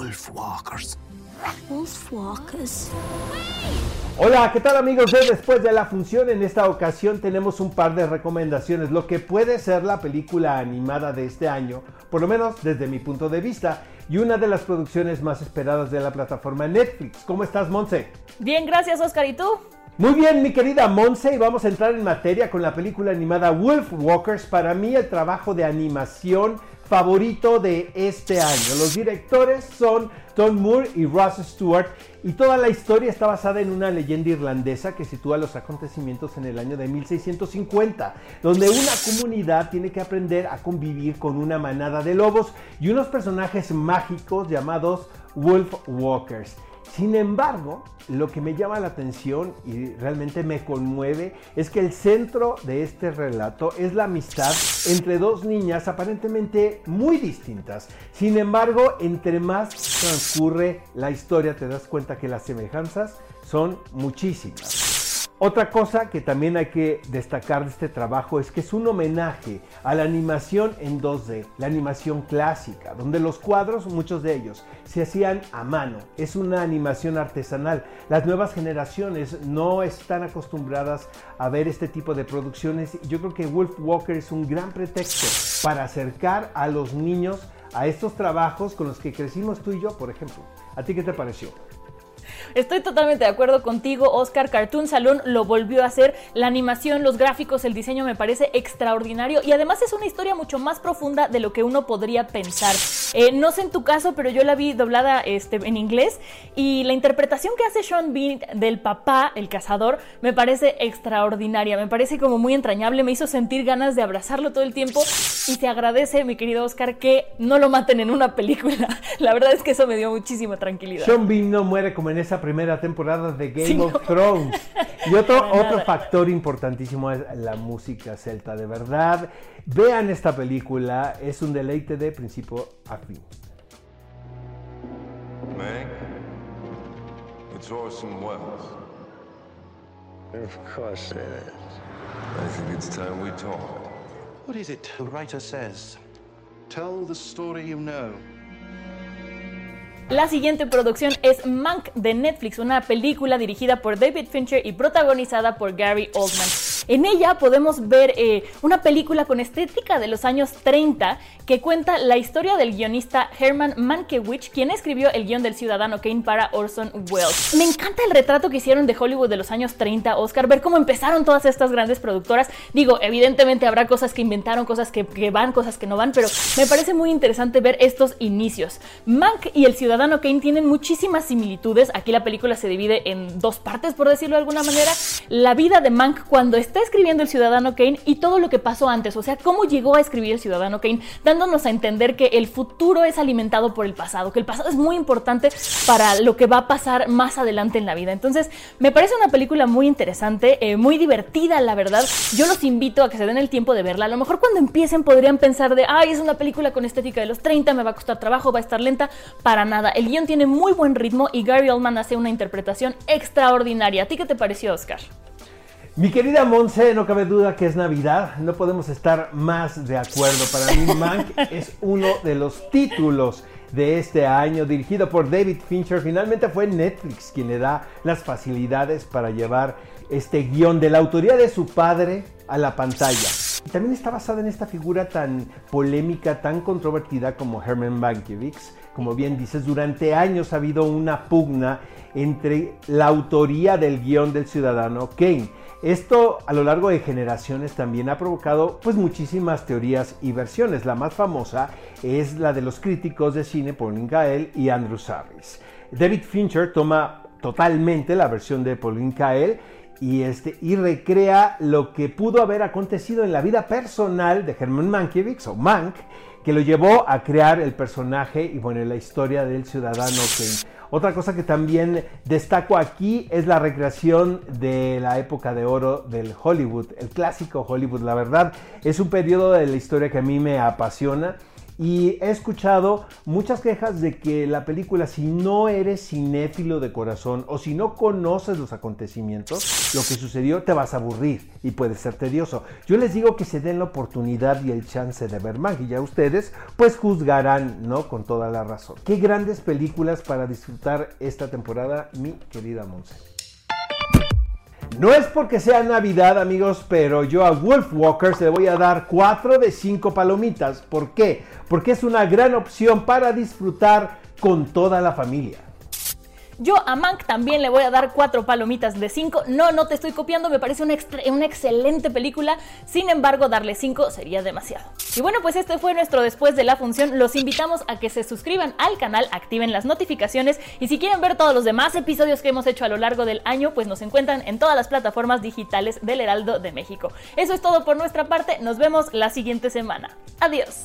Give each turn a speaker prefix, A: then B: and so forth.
A: Wolf walkers.
B: Wolfwalkers.
C: Hola, ¿qué tal amigos de Después de la Función? En esta ocasión tenemos un par de recomendaciones, lo que puede ser la película animada de este año, por lo menos desde mi punto de vista, y una de las producciones más esperadas de la plataforma Netflix. ¿Cómo estás, Monse?
D: Bien, gracias Oscar. ¿Y tú?
C: Muy bien, mi querida Monse, y vamos a entrar en materia con la película animada Wolf Walkers. Para mí, el trabajo de animación favorito de este año. Los directores son Tom Moore y Ross Stewart, y toda la historia está basada en una leyenda irlandesa que sitúa los acontecimientos en el año de 1650, donde una comunidad tiene que aprender a convivir con una manada de lobos y unos personajes mágicos llamados Wolf Walkers. Sin embargo, lo que me llama la atención y realmente me conmueve es que el centro de este relato es la amistad entre dos niñas aparentemente muy distintas. Sin embargo, entre más transcurre la historia te das cuenta que las semejanzas son muchísimas. Otra cosa que también hay que destacar de este trabajo es que es un homenaje a la animación en 2D, la animación clásica, donde los cuadros, muchos de ellos, se hacían a mano. Es una animación artesanal. Las nuevas generaciones no están acostumbradas a ver este tipo de producciones. Yo creo que Wolf Walker es un gran pretexto para acercar a los niños a estos trabajos con los que crecimos tú y yo, por ejemplo. ¿A ti qué te pareció?
D: Estoy totalmente de acuerdo contigo, Oscar. Cartoon Salón lo volvió a hacer. La animación, los gráficos, el diseño me parece extraordinario y además es una historia mucho más profunda de lo que uno podría pensar. Eh, no sé en tu caso, pero yo la vi doblada este, en inglés y la interpretación que hace Sean Bean del papá, el cazador, me parece extraordinaria. Me parece como muy entrañable. Me hizo sentir ganas de abrazarlo todo el tiempo y se agradece, mi querido Oscar, que no lo maten en una película. La verdad es que eso me dio muchísima tranquilidad.
C: Sean Bean no muere como en esa primera temporada de Game of Thrones. Y otro, otro factor importantísimo es la música celta. De verdad, vean esta película, es un deleite de principio a fin.
E: Meg, it's Orson Welles.
F: Of course it is.
E: I think it's time we talk.
G: What is it the writer says? Tell the story you know.
D: La siguiente producción es Mank de Netflix, una película dirigida por David Fincher y protagonizada por Gary Oldman. En ella podemos ver eh, una película con estética de los años 30 que cuenta la historia del guionista Herman Mankiewicz, quien escribió el guion del Ciudadano Kane para Orson Welles. Me encanta el retrato que hicieron de Hollywood de los años 30, Oscar, ver cómo empezaron todas estas grandes productoras. Digo, evidentemente habrá cosas que inventaron, cosas que, que van, cosas que no van, pero me parece muy interesante ver estos inicios. Mank y el Ciudadano Kane tienen muchísimas similitudes. Aquí la película se divide en dos partes, por decirlo de alguna manera. La vida de Mank cuando está escribiendo El Ciudadano Kane y todo lo que pasó antes, o sea, cómo llegó a escribir El Ciudadano Kane, dándonos a entender que el futuro es alimentado por el pasado, que el pasado es muy importante para lo que va a pasar más adelante en la vida. Entonces, me parece una película muy interesante, eh, muy divertida, la verdad. Yo los invito a que se den el tiempo de verla. A lo mejor cuando empiecen podrían pensar de, ay, es una película con estética de los 30, me va a costar trabajo, va a estar lenta. Para nada. El guion tiene muy buen ritmo y Gary Oldman hace una interpretación extraordinaria. ¿A ti qué te pareció, Oscar?
C: Mi querida Monse, no cabe duda que es Navidad, no podemos estar más de acuerdo. Para mí, Mank es uno de los títulos de este año, dirigido por David Fincher. Finalmente fue Netflix quien le da las facilidades para llevar este guion de la autoría de su padre a la pantalla. Y también está basada en esta figura tan polémica, tan controvertida como Herman Mankiewicz. Como bien dices, durante años ha habido una pugna entre la autoría del guion del ciudadano Kane. Esto a lo largo de generaciones también ha provocado pues muchísimas teorías y versiones. La más famosa es la de los críticos de cine Pauline Kael y Andrew Sarris. David Fincher toma totalmente la versión de Pauline Kael y, este, y recrea lo que pudo haber acontecido en la vida personal de Herman Mankiewicz o Mank, que lo llevó a crear el personaje y bueno, la historia del ciudadano Kane. Otra cosa que también destaco aquí es la recreación de la época de oro del Hollywood, el clásico Hollywood. La verdad, es un periodo de la historia que a mí me apasiona y he escuchado muchas quejas de que la película, si no eres cinéfilo de corazón o si no conoces los acontecimientos, lo que sucedió te vas a aburrir y puede ser tedioso. Yo les digo que se den la oportunidad y el chance de ver Mag y ya ustedes pues juzgarán, ¿no? Con toda la razón. Qué grandes películas para disfrutar esta temporada, mi querida Monse. No es porque sea Navidad, amigos, pero yo a Wolf Walkers le voy a dar 4 de 5 palomitas. ¿Por qué? Porque es una gran opción para disfrutar con toda la familia.
D: Yo a Mank también le voy a dar cuatro palomitas de 5. No, no te estoy copiando, me parece una, excelente película. Sin embargo, darle 5 sería demasiado. Y bueno, pues este fue nuestro después de la función. Los invitamos a que se suscriban al canal, activen las notificaciones y si quieren ver todos los demás episodios que hemos hecho a lo largo del año, pues nos encuentran en todas las plataformas digitales del Heraldo de México. Eso es todo por nuestra parte. Nos vemos la siguiente semana. Adiós.